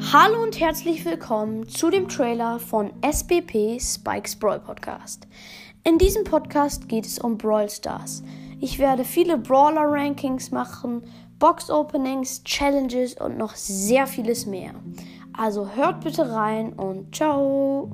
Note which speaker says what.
Speaker 1: Hallo und herzlich willkommen zu dem Trailer von SBP Spikes Brawl Podcast. In diesem Podcast geht es um Brawl Stars. Ich werde viele Brawler Rankings machen, Box Openings, Challenges und noch sehr vieles mehr. Also hört bitte rein und ciao!